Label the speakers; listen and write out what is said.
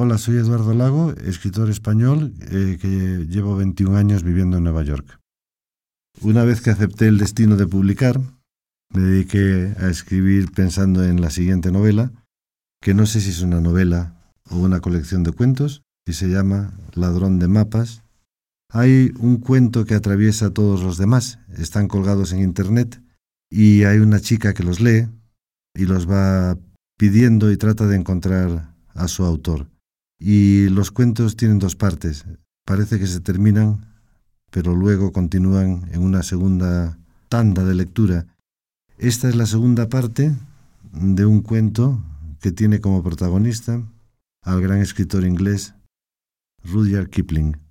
Speaker 1: Hola, soy Eduardo Lago, escritor español eh, que llevo 21 años viviendo en Nueva York. Una vez que acepté el destino de publicar, me dediqué a escribir pensando en la siguiente novela, que no sé si es una novela o una colección de cuentos, y se llama Ladrón de Mapas. Hay un cuento que atraviesa todos los demás, están colgados en Internet, y hay una chica que los lee y los va pidiendo y trata de encontrar a su autor. Y los cuentos tienen dos partes. Parece que se terminan, pero luego continúan en una segunda tanda de lectura. Esta es la segunda parte de un cuento que tiene como protagonista al gran escritor inglés Rudyard Kipling.